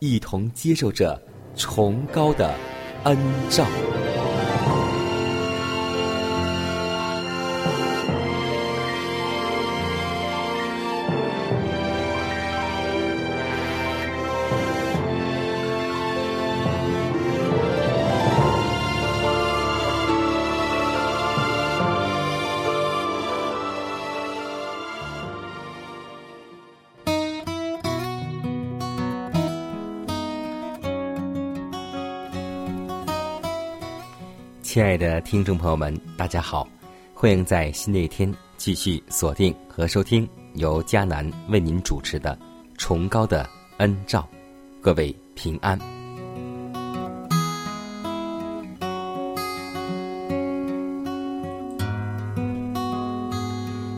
一同接受着崇高的恩照。亲爱的听众朋友们，大家好！欢迎在新的一天继续锁定和收听由迦南为您主持的《崇高的恩照》，各位平安。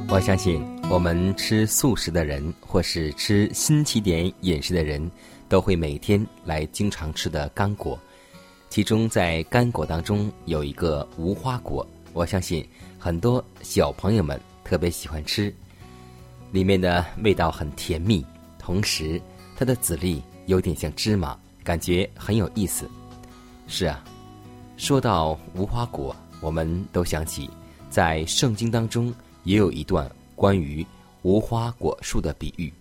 我相信，我们吃素食的人，或是吃新起点饮食的人，都会每天来经常吃的干果。其中，在干果当中有一个无花果，我相信很多小朋友们特别喜欢吃。里面的味道很甜蜜，同时它的籽粒有点像芝麻，感觉很有意思。是啊，说到无花果，我们都想起在圣经当中也有一段关于无花果树的比喻。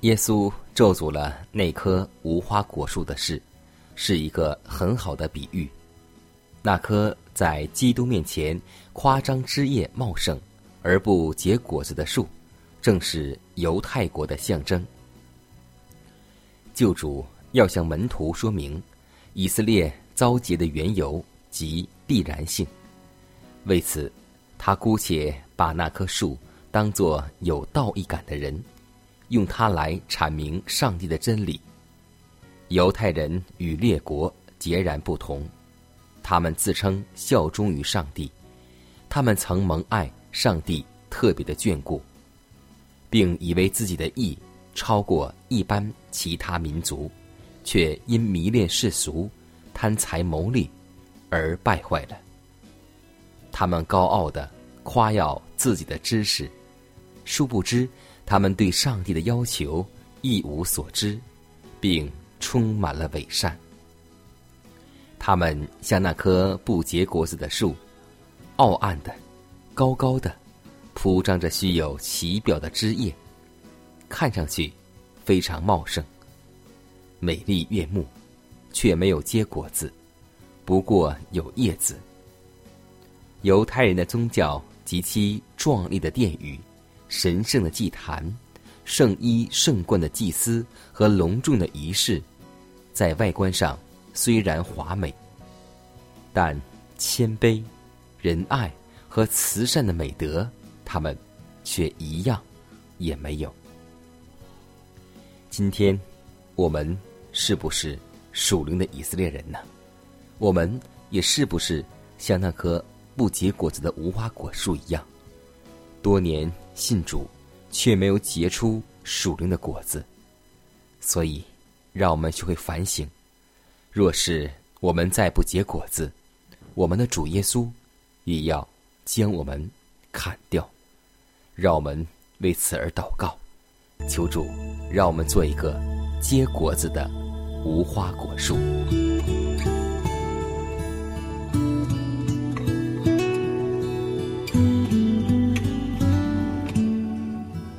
耶稣咒诅了那棵无花果树的事。是一个很好的比喻。那棵在基督面前夸张枝叶茂盛而不结果子的树，正是犹太国的象征。救主要向门徒说明以色列遭劫的缘由及必然性。为此，他姑且把那棵树当作有道义感的人，用它来阐明上帝的真理。犹太人与列国截然不同，他们自称效忠于上帝，他们曾蒙爱上帝特别的眷顾，并以为自己的义超过一般其他民族，却因迷恋世俗、贪财谋利而败坏了。他们高傲的夸耀自己的知识，殊不知他们对上帝的要求一无所知，并。充满了伪善，他们像那棵不结果子的树，傲岸的、高高的，铺张着虚有其表的枝叶，看上去非常茂盛、美丽悦目，却没有结果子，不过有叶子。犹太人的宗教及其壮丽的殿宇、神圣的祭坛、圣衣圣冠的祭司和隆重的仪式。在外观上虽然华美，但谦卑、仁爱和慈善的美德，他们却一样也没有。今天，我们是不是属灵的以色列人呢？我们也是不是像那棵不结果子的无花果树一样，多年信主，却没有结出属灵的果子？所以。让我们学会反省。若是我们再不结果子我们的主耶稣也要将我们砍掉。让我们为此而祷告。求主让我们做一个结果子的无花果树。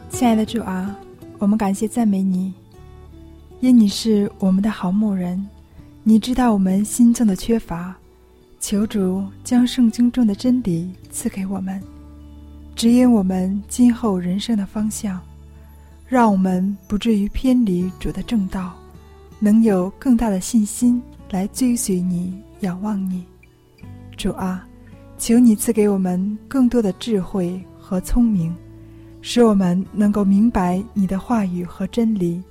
亲爱的主啊我们感谢赞美你。因你是我们的好牧人，你知道我们心中的缺乏，求主将圣经中的真理赐给我们，指引我们今后人生的方向，让我们不至于偏离主的正道，能有更大的信心来追随你、仰望你。主啊，求你赐给我们更多的智慧和聪明。使我们能够明白你的话语和真理，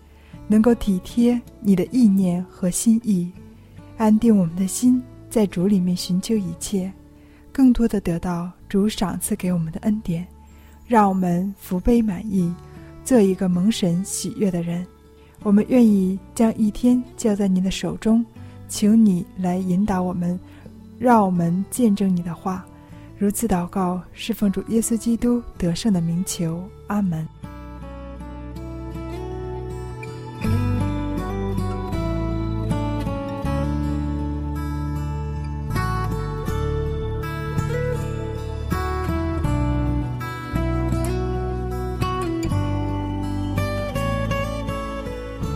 能够体贴你的意念和心意，安定我们的心，在主里面寻求一切，更多的得到主赏赐给我们的恩典，让我们福杯满溢，做一个蒙神喜悦的人。我们愿意将一天交在你的手中，请你来引导我们，让我们见证你的话。如此祷告，是奉主耶稣基督得胜的名求，阿门。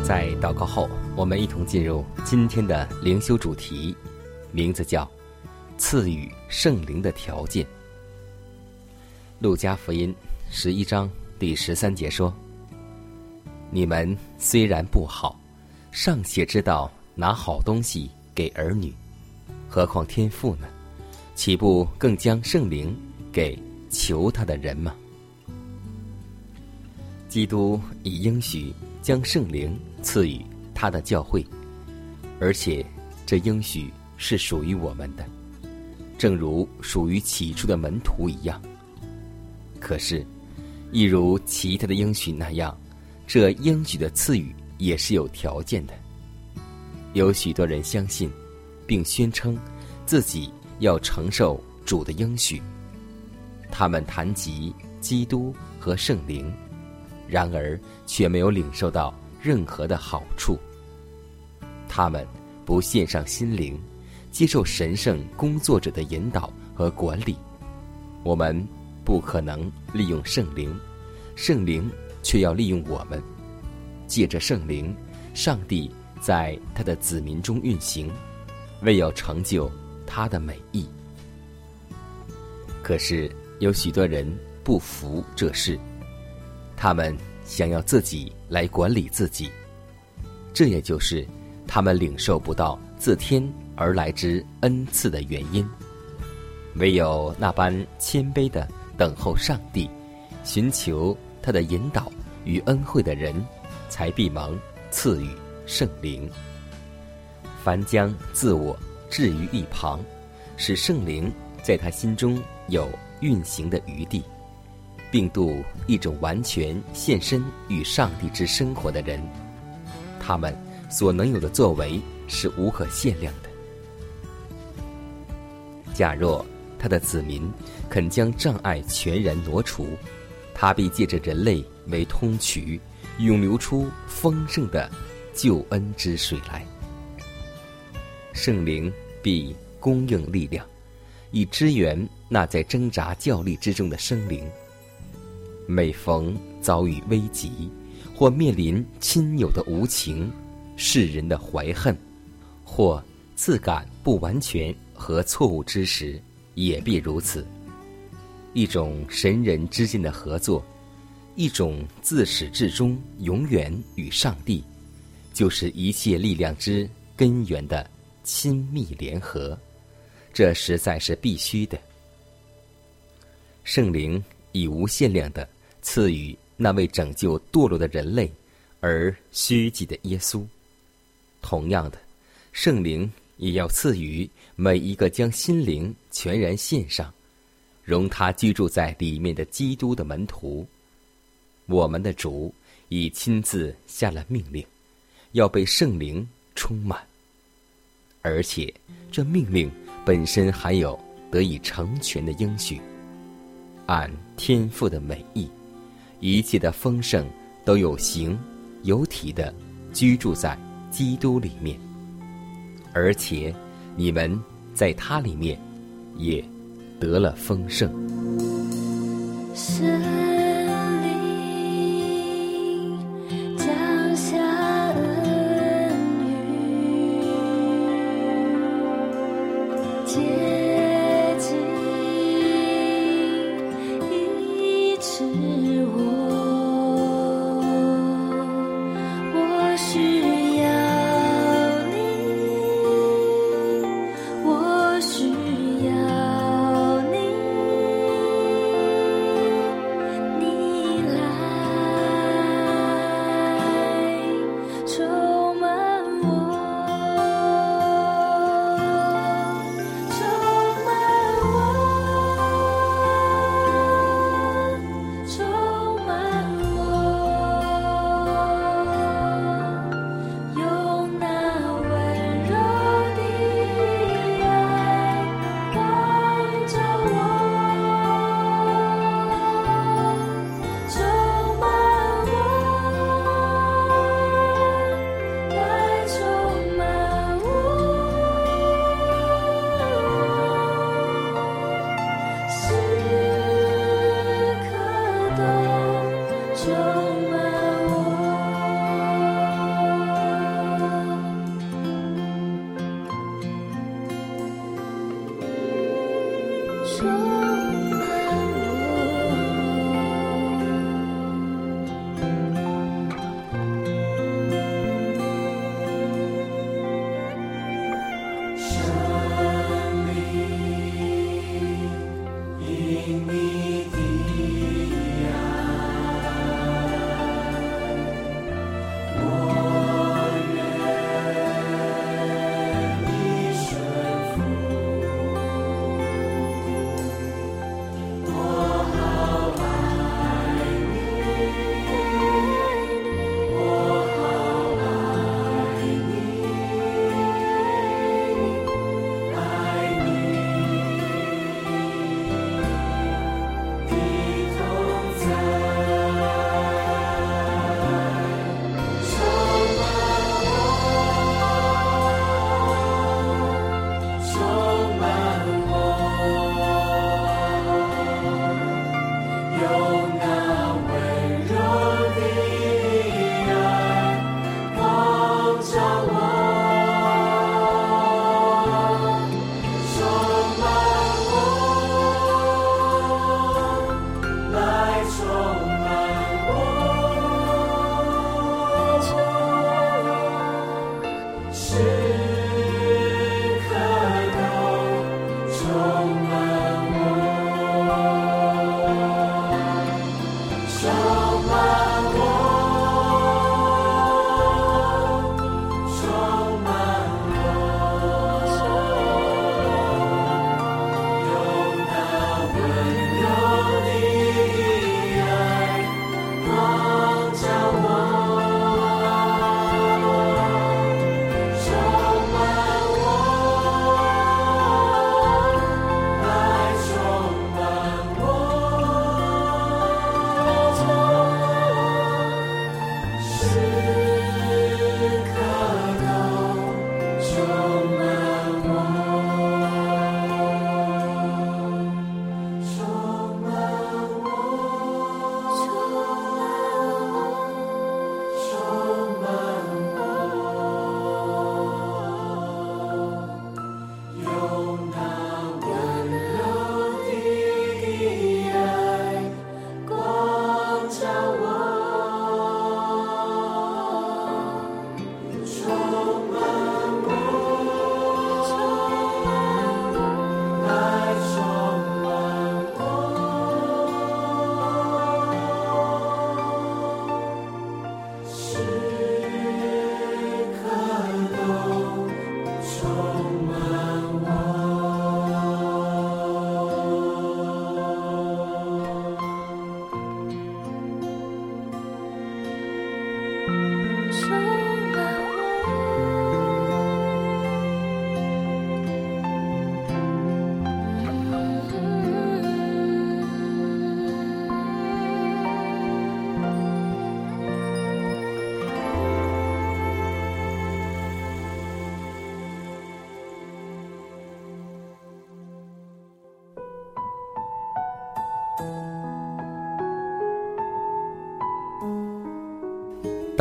在祷告后，我们一同进入今天的灵修主题，名字叫。赐予圣灵的条件。路加福音十一章第十三节说：“你们虽然不好，尚且知道拿好东西给儿女，何况天父呢？岂不更将圣灵给求他的人吗？”基督已应许将圣灵赐予他的教会，而且这应许是属于我们的。正如属于起初的门徒一样，可是，一如其他的应许那样，这应许的赐予也是有条件的。有许多人相信，并宣称自己要承受主的应许。他们谈及基督和圣灵，然而却没有领受到任何的好处。他们不献上心灵。接受神圣工作者的引导和管理，我们不可能利用圣灵，圣灵却要利用我们。借着圣灵，上帝在他的子民中运行，为要成就他的美意。可是有许多人不服这事，他们想要自己来管理自己，这也就是他们领受不到自天。而来之恩赐的原因，唯有那般谦卑的等候上帝，寻求他的引导与恩惠的人，才必蒙赐予圣灵。凡将自我置于一旁，使圣灵在他心中有运行的余地，并度一种完全献身与上帝之生活的人，他们所能有的作为是无可限量的。假若他的子民肯将障碍全然挪除，他必借着人类为通渠，涌流出丰盛的救恩之水来。圣灵必供应力量，以支援那在挣扎较力之中的生灵。每逢遭遇危急，或面临亲友的无情、世人的怀恨，或自感不完全。和错误之时，也必如此。一种神人之间的合作，一种自始至终永远与上帝，就是一切力量之根源的亲密联合。这实在是必须的。圣灵已无限量的赐予那位拯救堕落的人类而虚己的耶稣。同样的，圣灵。也要赐予每一个将心灵全然献上，容他居住在里面的基督的门徒。我们的主已亲自下了命令，要被圣灵充满，而且这命令本身含有得以成全的应许。按天赋的美意，一切的丰盛都有形有体的居住在基督里面。而且，你们在它里面也得了丰盛。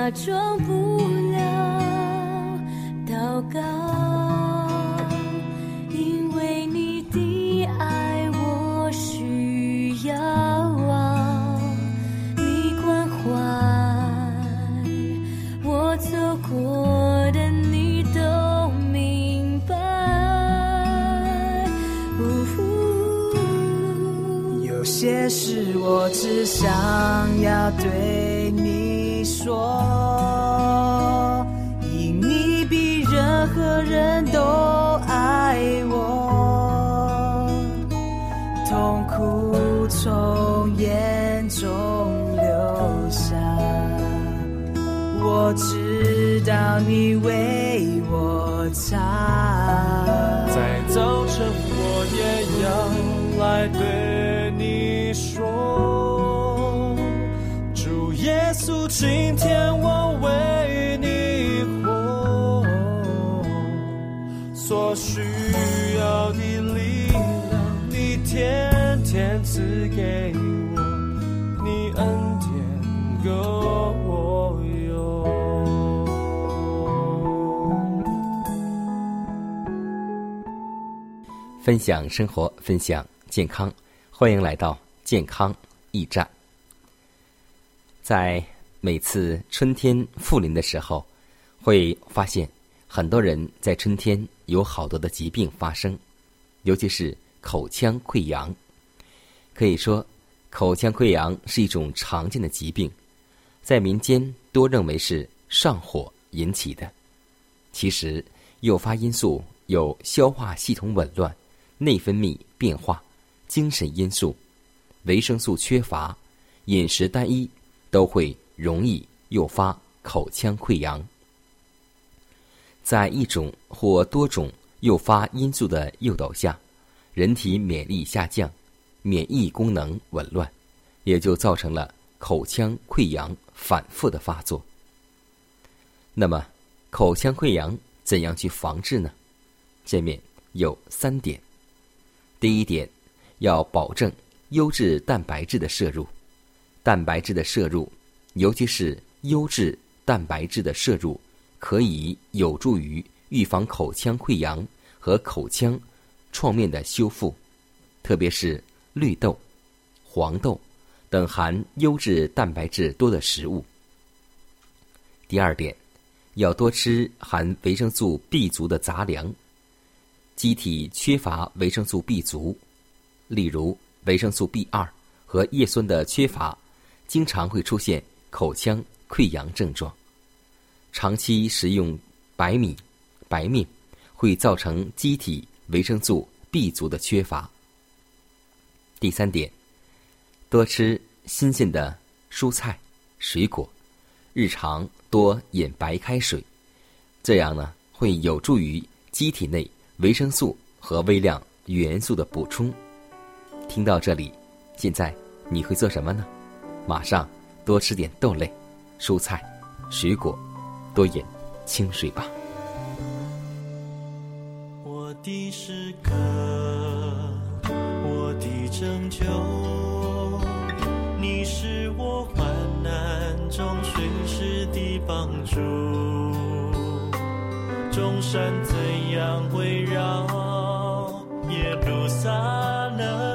假装在。早晨，我也要来对你说，主耶稣，今天分享生活，分享健康，欢迎来到健康驿站。在每次春天复临的时候，会发现很多人在春天有好多的疾病发生，尤其是口腔溃疡。可以说，口腔溃疡是一种常见的疾病，在民间多认为是上火引起的。其实，诱发因素有消化系统紊乱。内分泌变化、精神因素、维生素缺乏、饮食单一，都会容易诱发口腔溃疡。在一种或多种诱发因素的诱导下，人体免疫力下降，免疫功能紊乱，也就造成了口腔溃疡反复的发作。那么，口腔溃疡怎样去防治呢？下面有三点。第一点，要保证优质蛋白质的摄入。蛋白质的摄入，尤其是优质蛋白质的摄入，可以有助于预防口腔溃疡和口腔创面的修复。特别是绿豆、黄豆等含优质蛋白质多的食物。第二点，要多吃含维生素 B 族的杂粮。机体缺乏维生素 B 族，例如维生素 B 二和叶酸的缺乏，经常会出现口腔溃疡症状。长期食用白米、白面，会造成机体维生素 B 族的缺乏。第三点，多吃新鲜的蔬菜、水果，日常多饮白开水，这样呢会有助于机体内。维生素和微量元素的补充。听到这里，现在你会做什么呢？马上多吃点豆类、蔬菜、水果，多饮清水吧。我的诗歌，我的拯救，你是我患难中随时的帮助。山怎样围绕，耶路撒冷，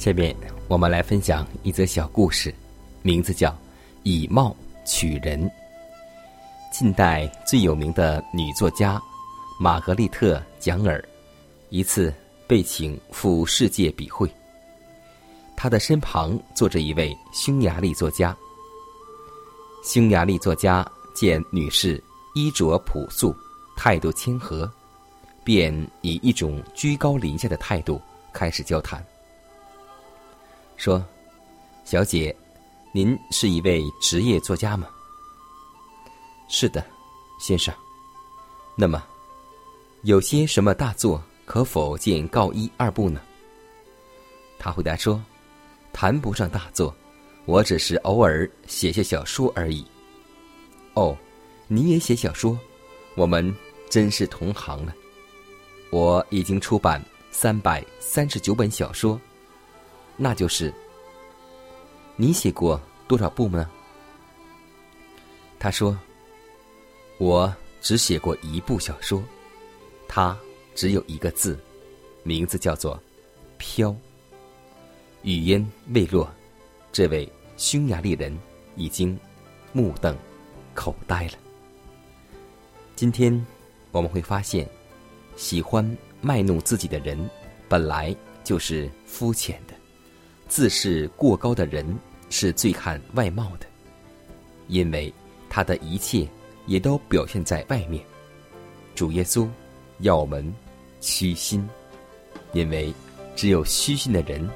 下面我们来分享一则小故事，名字叫《以貌取人》。近代最有名的女作家玛格丽特·蒋尔，一次被请赴世界笔会，她的身旁坐着一位匈牙利作家。匈牙利作家见女士衣着朴素，态度谦和，便以一种居高临下的态度开始交谈。说：“小姐，您是一位职业作家吗？”“是的，先生。”“那么，有些什么大作，可否见告一二部呢？”他回答说：“谈不上大作，我只是偶尔写写小说而已。”“哦，你也写小说？我们真是同行了。我已经出版三百三十九本小说，那就是你写过多少部呢？他说：“我只写过一部小说，它只有一个字，名字叫做‘飘’。”语音未落，这位匈牙利人已经目瞪口呆了。今天我们会发现，喜欢卖弄自己的人，本来就是肤浅的；自视过高的人，是最看外貌的，因为他的一切也都表现在外面。主耶稣要我们虚心，因为只有虚心的人。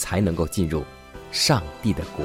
才能够进入上帝的国。